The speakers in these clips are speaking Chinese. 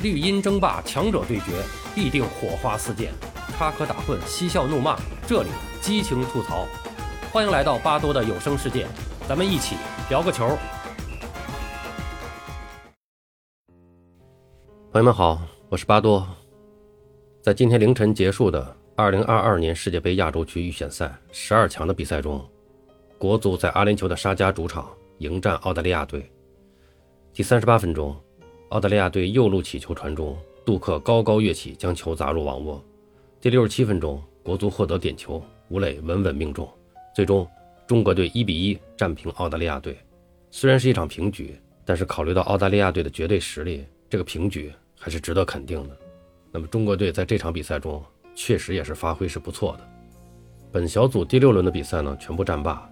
绿茵争霸，强者对决，必定火花四溅，插科打诨，嬉笑怒骂，这里激情吐槽。欢迎来到巴多的有声世界，咱们一起聊个球。朋友们好，我是巴多。在今天凌晨结束的2022年世界杯亚洲区预选赛十二强的比赛中，国足在阿联酋的沙加主场迎战澳大利亚队。第三十八分钟。澳大利亚队右路起球传中，杜克高高跃起，将球砸入网窝。第六十七分钟，国足获得点球，吴磊稳稳命中。最终，中国队一比一战平澳大利亚队。虽然是一场平局，但是考虑到澳大利亚队的绝对实力，这个平局还是值得肯定的。那么，中国队在这场比赛中确实也是发挥是不错的。本小组第六轮的比赛呢，全部战罢，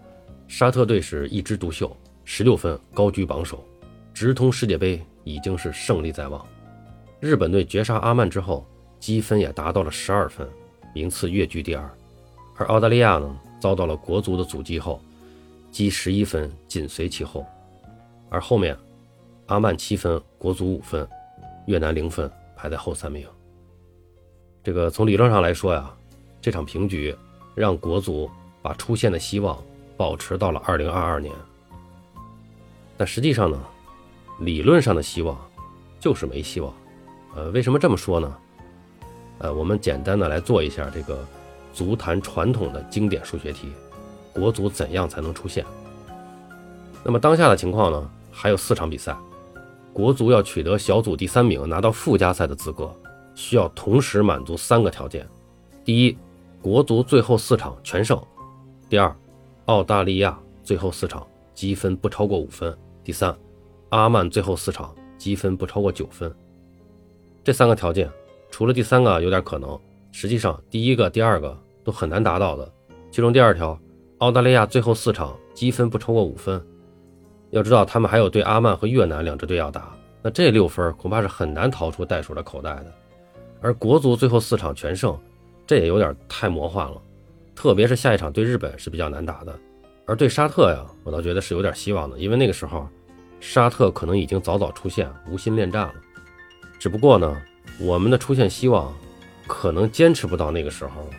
沙特队是一枝独秀，十六分高居榜首，直通世界杯。已经是胜利在望。日本队绝杀阿曼之后，积分也达到了十二分，名次跃居第二。而澳大利亚呢，遭到了国足的阻击后，积十一分，紧随其后。而后面，阿曼七分，国足五分，越南零分，排在后三名。这个从理论上来说呀，这场平局让国足把出线的希望保持到了二零二二年。但实际上呢？理论上的希望，就是没希望。呃，为什么这么说呢？呃，我们简单的来做一下这个足坛传统的经典数学题：国足怎样才能出现？那么当下的情况呢？还有四场比赛，国足要取得小组第三名，拿到附加赛的资格，需要同时满足三个条件：第一，国足最后四场全胜；第二，澳大利亚最后四场积分不超过五分；第三。阿曼最后四场积分不超过九分，这三个条件，除了第三个有点可能，实际上第一个、第二个都很难达到的。其中第二条，澳大利亚最后四场积分不超过五分，要知道他们还有对阿曼和越南两支队要打，那这六分恐怕是很难逃出袋鼠的口袋的。而国足最后四场全胜，这也有点太魔幻了，特别是下一场对日本是比较难打的，而对沙特呀，我倒觉得是有点希望的，因为那个时候。沙特可能已经早早出现，无心恋战了。只不过呢，我们的出现希望可能坚持不到那个时候了。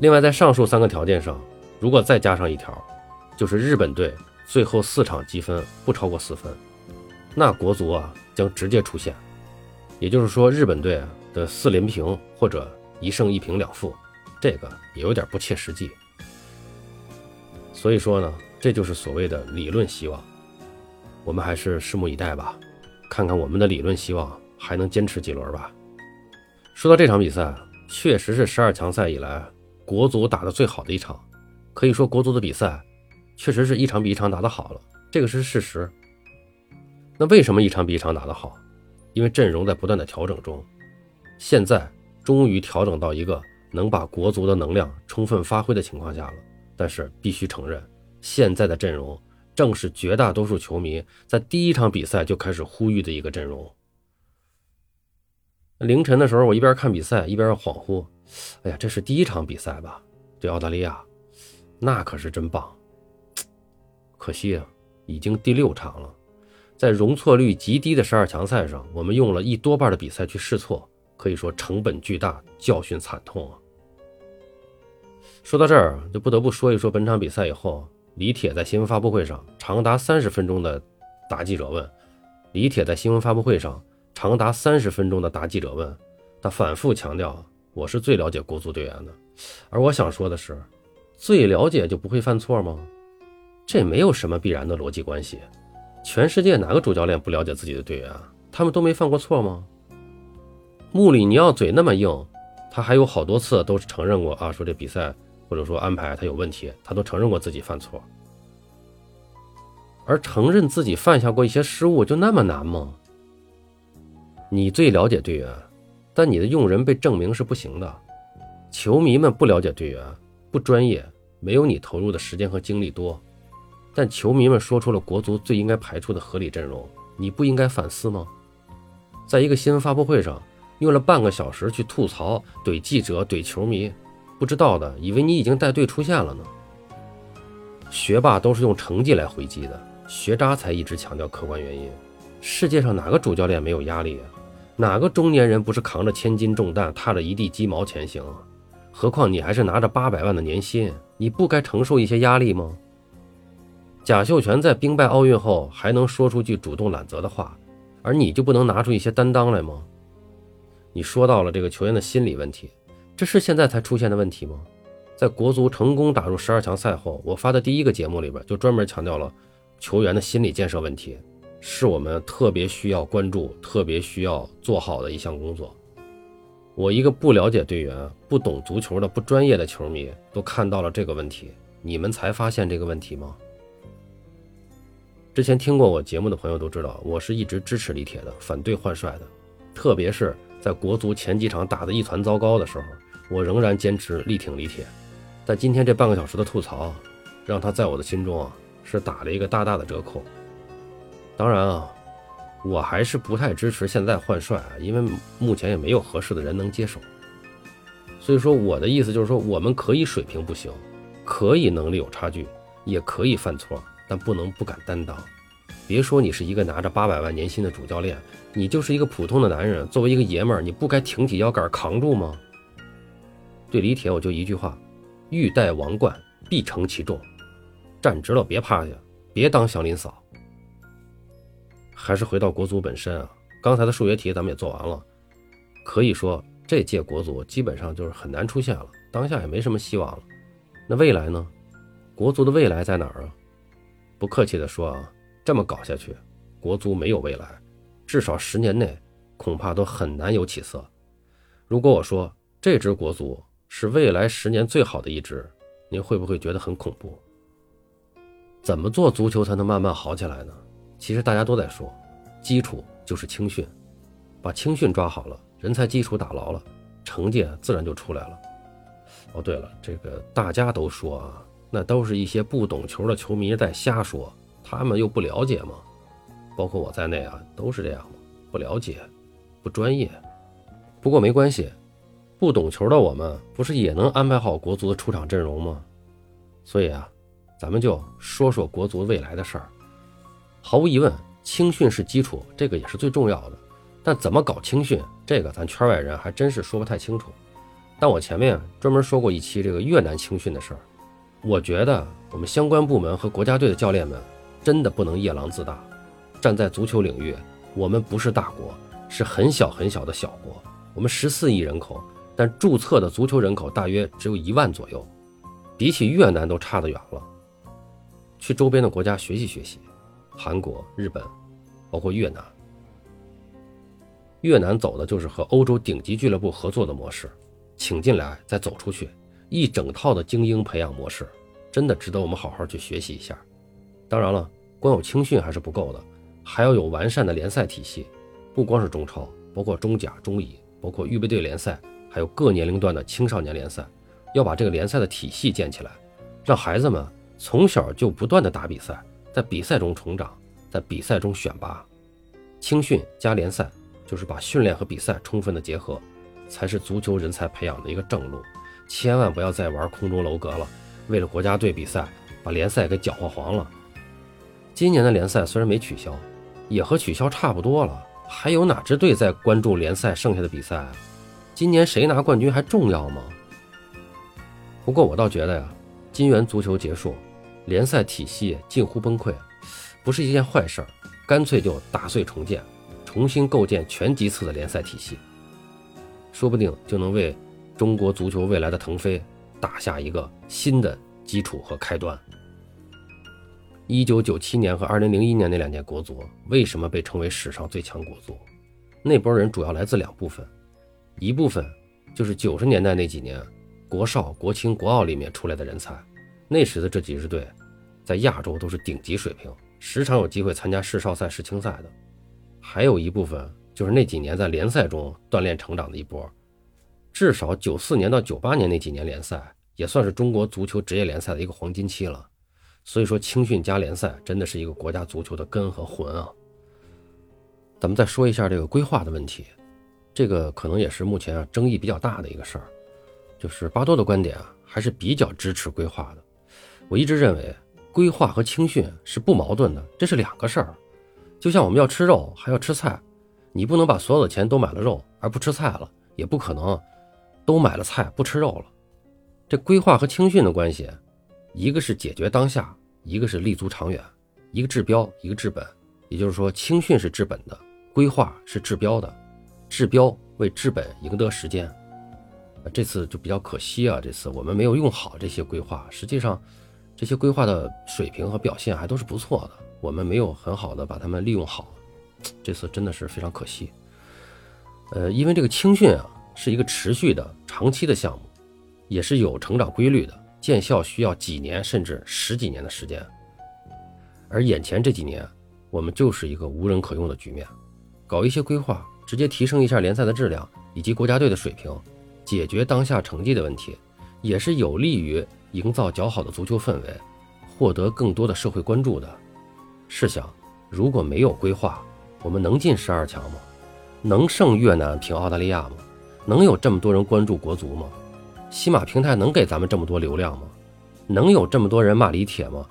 另外，在上述三个条件上，如果再加上一条，就是日本队最后四场积分不超过四分，那国足啊将直接出现。也就是说，日本队的四连平或者一胜一平两负，这个也有点不切实际。所以说呢，这就是所谓的理论希望。我们还是拭目以待吧，看看我们的理论希望还能坚持几轮吧。说到这场比赛，确实是十二强赛以来国足打的最好的一场，可以说国足的比赛确实是一场比一场打得好了，这个是事实。那为什么一场比一场打得好？因为阵容在不断的调整中，现在终于调整到一个能把国足的能量充分发挥的情况下了。但是必须承认，现在的阵容。正是绝大多数球迷在第一场比赛就开始呼吁的一个阵容。凌晨的时候，我一边看比赛一边恍惚：“哎呀，这是第一场比赛吧？对澳大利亚，那可是真棒。”可惜啊，已经第六场了。在容错率极低的十二强赛上，我们用了一多半的比赛去试错，可以说成本巨大，教训惨痛啊。说到这儿，就不得不说一说本场比赛以后。李铁在新闻发布会上长达三十分钟的答记者问，李铁在新闻发布会上长达三十分钟的答记者问，他反复强调我是最了解国足队员的，而我想说的是，最了解就不会犯错吗？这没有什么必然的逻辑关系，全世界哪个主教练不了解自己的队员？他们都没犯过错吗？穆里尼奥嘴那么硬，他还有好多次都是承认过啊，说这比赛。或者说安排他有问题，他都承认过自己犯错，而承认自己犯下过一些失误就那么难吗？你最了解队员，但你的用人被证明是不行的。球迷们不了解队员，不专业，没有你投入的时间和精力多。但球迷们说出了国足最应该排出的合理阵容，你不应该反思吗？在一个新闻发布会上，用了半个小时去吐槽、怼记者、怼球迷。不知道的，以为你已经带队出现了呢。学霸都是用成绩来回击的，学渣才一直强调客观原因。世界上哪个主教练没有压力？哪个中年人不是扛着千斤重担，踏着一地鸡毛前行？何况你还是拿着八百万的年薪，你不该承受一些压力吗？贾秀全在兵败奥运后还能说出句主动揽责的话，而你就不能拿出一些担当来吗？你说到了这个球员的心理问题，这是现在才出现的问题吗？在国足成功打入十二强赛后，我发的第一个节目里边就专门强调了球员的心理建设问题，是我们特别需要关注、特别需要做好的一项工作。我一个不了解队员、不懂足球的不专业的球迷都看到了这个问题，你们才发现这个问题吗？之前听过我节目的朋友都知道，我是一直支持李铁的，反对换帅的。特别是在国足前几场打得一团糟糕的时候，我仍然坚持力挺李铁。但今天这半个小时的吐槽，让他在我的心中啊是打了一个大大的折扣。当然啊，我还是不太支持现在换帅啊，因为目前也没有合适的人能接手。所以说，我的意思就是说，我们可以水平不行，可以能力有差距，也可以犯错。但不能不敢担当，别说你是一个拿着八百万年薪的主教练，你就是一个普通的男人，作为一个爷们儿，你不该挺起腰杆扛住吗？对李铁，我就一句话：欲戴王冠，必承其重，站直了别趴下，别当祥林嫂。还是回到国足本身啊，刚才的数学题咱们也做完了，可以说这届国足基本上就是很难出现了，当下也没什么希望了。那未来呢？国足的未来在哪儿啊？不客气地说啊，这么搞下去，国足没有未来，至少十年内恐怕都很难有起色。如果我说这支国足是未来十年最好的一支，您会不会觉得很恐怖？怎么做足球才能慢慢好起来呢？其实大家都在说，基础就是青训，把青训抓好了，人才基础打牢了，成绩自然就出来了。哦，对了，这个大家都说啊。那都是一些不懂球的球迷在瞎说，他们又不了解吗？包括我在内啊，都是这样吗？不了解，不专业。不过没关系，不懂球的我们不是也能安排好国足的出场阵容吗？所以啊，咱们就说说国足未来的事儿。毫无疑问，青训是基础，这个也是最重要的。但怎么搞青训，这个咱圈外人还真是说不太清楚。但我前面专门说过一期这个越南青训的事儿。我觉得我们相关部门和国家队的教练们真的不能夜郎自大。站在足球领域，我们不是大国，是很小很小的小国。我们十四亿人口，但注册的足球人口大约只有一万左右，比起越南都差得远了。去周边的国家学习学习，韩国、日本，包括越南。越南走的就是和欧洲顶级俱乐部合作的模式，请进来再走出去。一整套的精英培养模式，真的值得我们好好去学习一下。当然了，光有青训还是不够的，还要有完善的联赛体系。不光是中超，包括中甲、中乙，包括预备队联赛，还有各年龄段的青少年联赛，要把这个联赛的体系建起来，让孩子们从小就不断的打比赛，在比赛中成长，在比赛中选拔。青训加联赛，就是把训练和比赛充分的结合，才是足球人才培养的一个正路。千万不要再玩空中楼阁了，为了国家队比赛，把联赛给搅和黄了。今年的联赛虽然没取消，也和取消差不多了。还有哪支队在关注联赛剩下的比赛？今年谁拿冠军还重要吗？不过我倒觉得呀，金元足球结束，联赛体系近乎崩溃，不是一件坏事儿。干脆就打碎重建，重新构建全级次的联赛体系，说不定就能为。中国足球未来的腾飞，打下一个新的基础和开端。一九九七年和二零零一年那两届国足为什么被称为史上最强国足？那波人主要来自两部分，一部分就是九十年代那几年国少、国青、国奥里面出来的人才，那时的这几支队在亚洲都是顶级水平，时常有机会参加市少赛、世青赛的。还有一部分就是那几年在联赛中锻炼成长的一波。至少九四年到九八年那几年联赛也算是中国足球职业联赛的一个黄金期了，所以说青训加联赛真的是一个国家足球的根和魂啊。咱们再说一下这个规划的问题，这个可能也是目前啊争议比较大的一个事儿，就是巴多的观点啊还是比较支持规划的。我一直认为规划和青训是不矛盾的，这是两个事儿，就像我们要吃肉还要吃菜，你不能把所有的钱都买了肉而不吃菜了，也不可能都买了菜不吃肉了。这规划和青训的关系，一个是解决当下，一个是立足长远，一个治标，一个治本。也就是说，青训是治本的，规划是治标的，治标为治本赢得时间。这次就比较可惜啊，这次我们没有用好这些规划。实际上，这些规划的水平和表现还都是不错的，我们没有很好的把它们利用好。这次真的是非常可惜。呃，因为这个青训啊是一个持续的、长期的项目，也是有成长规律的，见效需要几年甚至十几年的时间。而眼前这几年，我们就是一个无人可用的局面。搞一些规划，直接提升一下联赛的质量以及国家队的水平，解决当下成绩的问题，也是有利于营造较好的足球氛围，获得更多的社会关注的。试想，如果没有规划，我们能进十二强吗？能胜越南、平澳大利亚吗？能有这么多人关注国足吗？西马平台能给咱们这么多流量吗？能有这么多人骂李铁吗？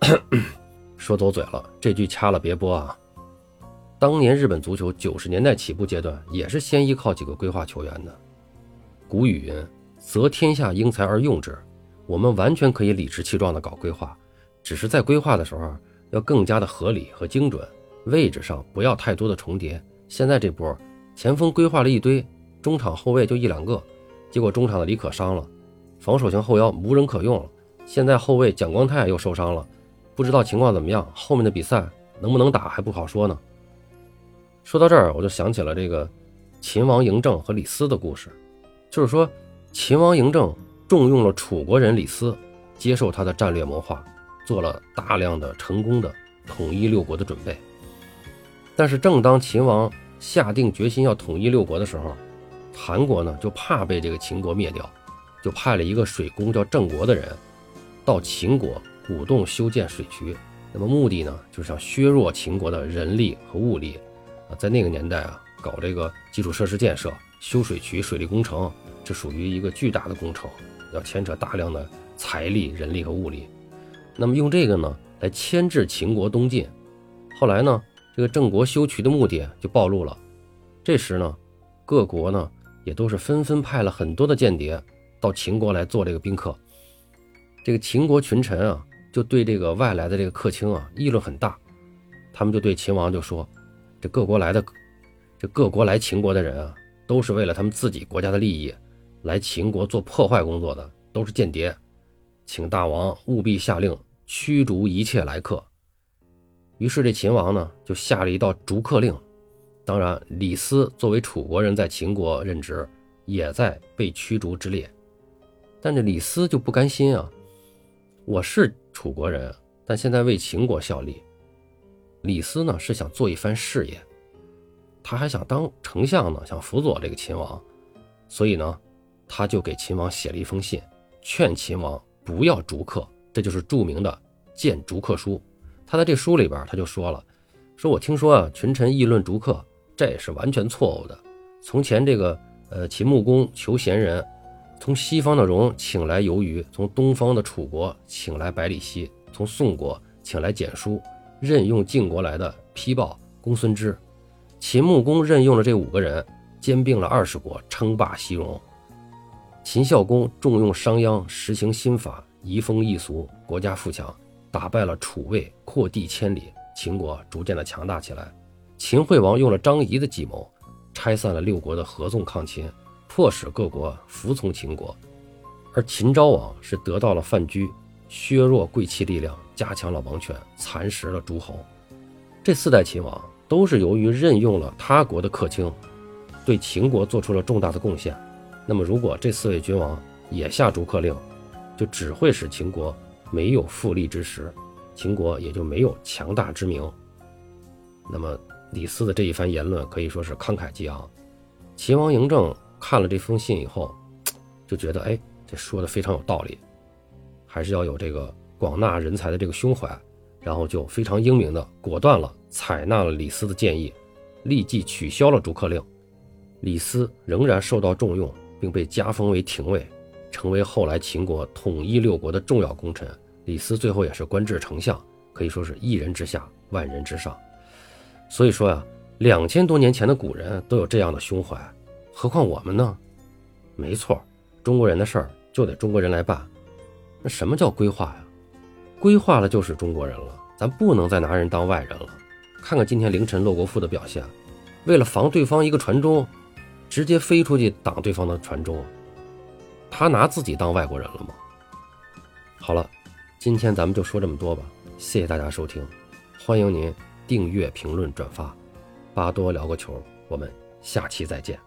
说走嘴了，这句掐了别播啊！当年日本足球九十年代起步阶段，也是先依靠几个规划球员的。古语云：“择天下英才而用之。”我们完全可以理直气壮地搞规划，只是在规划的时候要更加的合理和精准。位置上不要太多的重叠。现在这波前锋规划了一堆，中场后卫就一两个，结果中场的李可伤了，防守型后腰无人可用了。现在后卫蒋光太又受伤了，不知道情况怎么样，后面的比赛能不能打还不好说呢。说到这儿，我就想起了这个秦王嬴政和李斯的故事，就是说秦王嬴政重用了楚国人李斯，接受他的战略谋划，做了大量的成功的统一六国的准备。但是，正当秦王下定决心要统一六国的时候，韩国呢就怕被这个秦国灭掉，就派了一个水工叫郑国的人，到秦国鼓动修建水渠。那么目的呢，就是想削弱秦国的人力和物力。啊，在那个年代啊，搞这个基础设施建设、修水渠、水利工程，这属于一个巨大的工程，要牵扯大量的财力、人力和物力。那么用这个呢，来牵制秦国东进。后来呢？这个郑国修渠的目的就暴露了，这时呢，各国呢也都是纷纷派了很多的间谍到秦国来做这个宾客。这个秦国群臣啊，就对这个外来的这个客卿啊议论很大，他们就对秦王就说：“这各国来的，这各国来秦国的人啊，都是为了他们自己国家的利益，来秦国做破坏工作的，都是间谍，请大王务必下令驱逐一切来客。”于是这秦王呢就下了一道逐客令，当然李斯作为楚国人在秦国任职，也在被驱逐之列。但这李斯就不甘心啊，我是楚国人，但现在为秦国效力。李斯呢是想做一番事业，他还想当丞相呢，想辅佐这个秦王，所以呢，他就给秦王写了一封信，劝秦王不要逐客，这就是著名的《谏逐客书》。他在这书里边，他就说了，说我听说啊，群臣议论逐客，这也是完全错误的。从前这个呃秦穆公求贤人，从西方的戎请来游鱼，从东方的楚国请来百里奚，从宋国请来简书，任用晋国来的丕豹、公孙支。秦穆公任用了这五个人，兼并了二十国，称霸西戎。秦孝公重用商鞅，实行新法，移风易俗，国家富强。打败了楚魏，扩地千里，秦国逐渐的强大起来。秦惠王用了张仪的计谋，拆散了六国的合纵抗秦，迫使各国服从秦国。而秦昭王是得到了范雎，削弱贵戚力量，加强了王权，蚕食了诸侯。这四代秦王都是由于任用了他国的客卿，对秦国做出了重大的贡献。那么，如果这四位君王也下逐客令，就只会使秦国。没有复利之时，秦国也就没有强大之名。那么李斯的这一番言论可以说是慷慨激昂。秦王嬴政看了这封信以后，就觉得哎，这说的非常有道理，还是要有这个广纳人才的这个胸怀，然后就非常英明的果断了采纳了李斯的建议，立即取消了逐客令。李斯仍然受到重用，并被加封为廷尉。成为后来秦国统一六国的重要功臣，李斯最后也是官至丞相，可以说是一人之下，万人之上。所以说呀，两千多年前的古人都有这样的胸怀，何况我们呢？没错，中国人的事儿就得中国人来办。那什么叫规划呀？规划了就是中国人了，咱不能再拿人当外人了。看看今天凌晨骆国富的表现，为了防对方一个传中，直接飞出去挡对方的传中，他拿自己当外国人了吗？好了，今天咱们就说这么多吧。谢谢大家收听，欢迎您订阅、评论、转发。巴多聊个球，我们下期再见。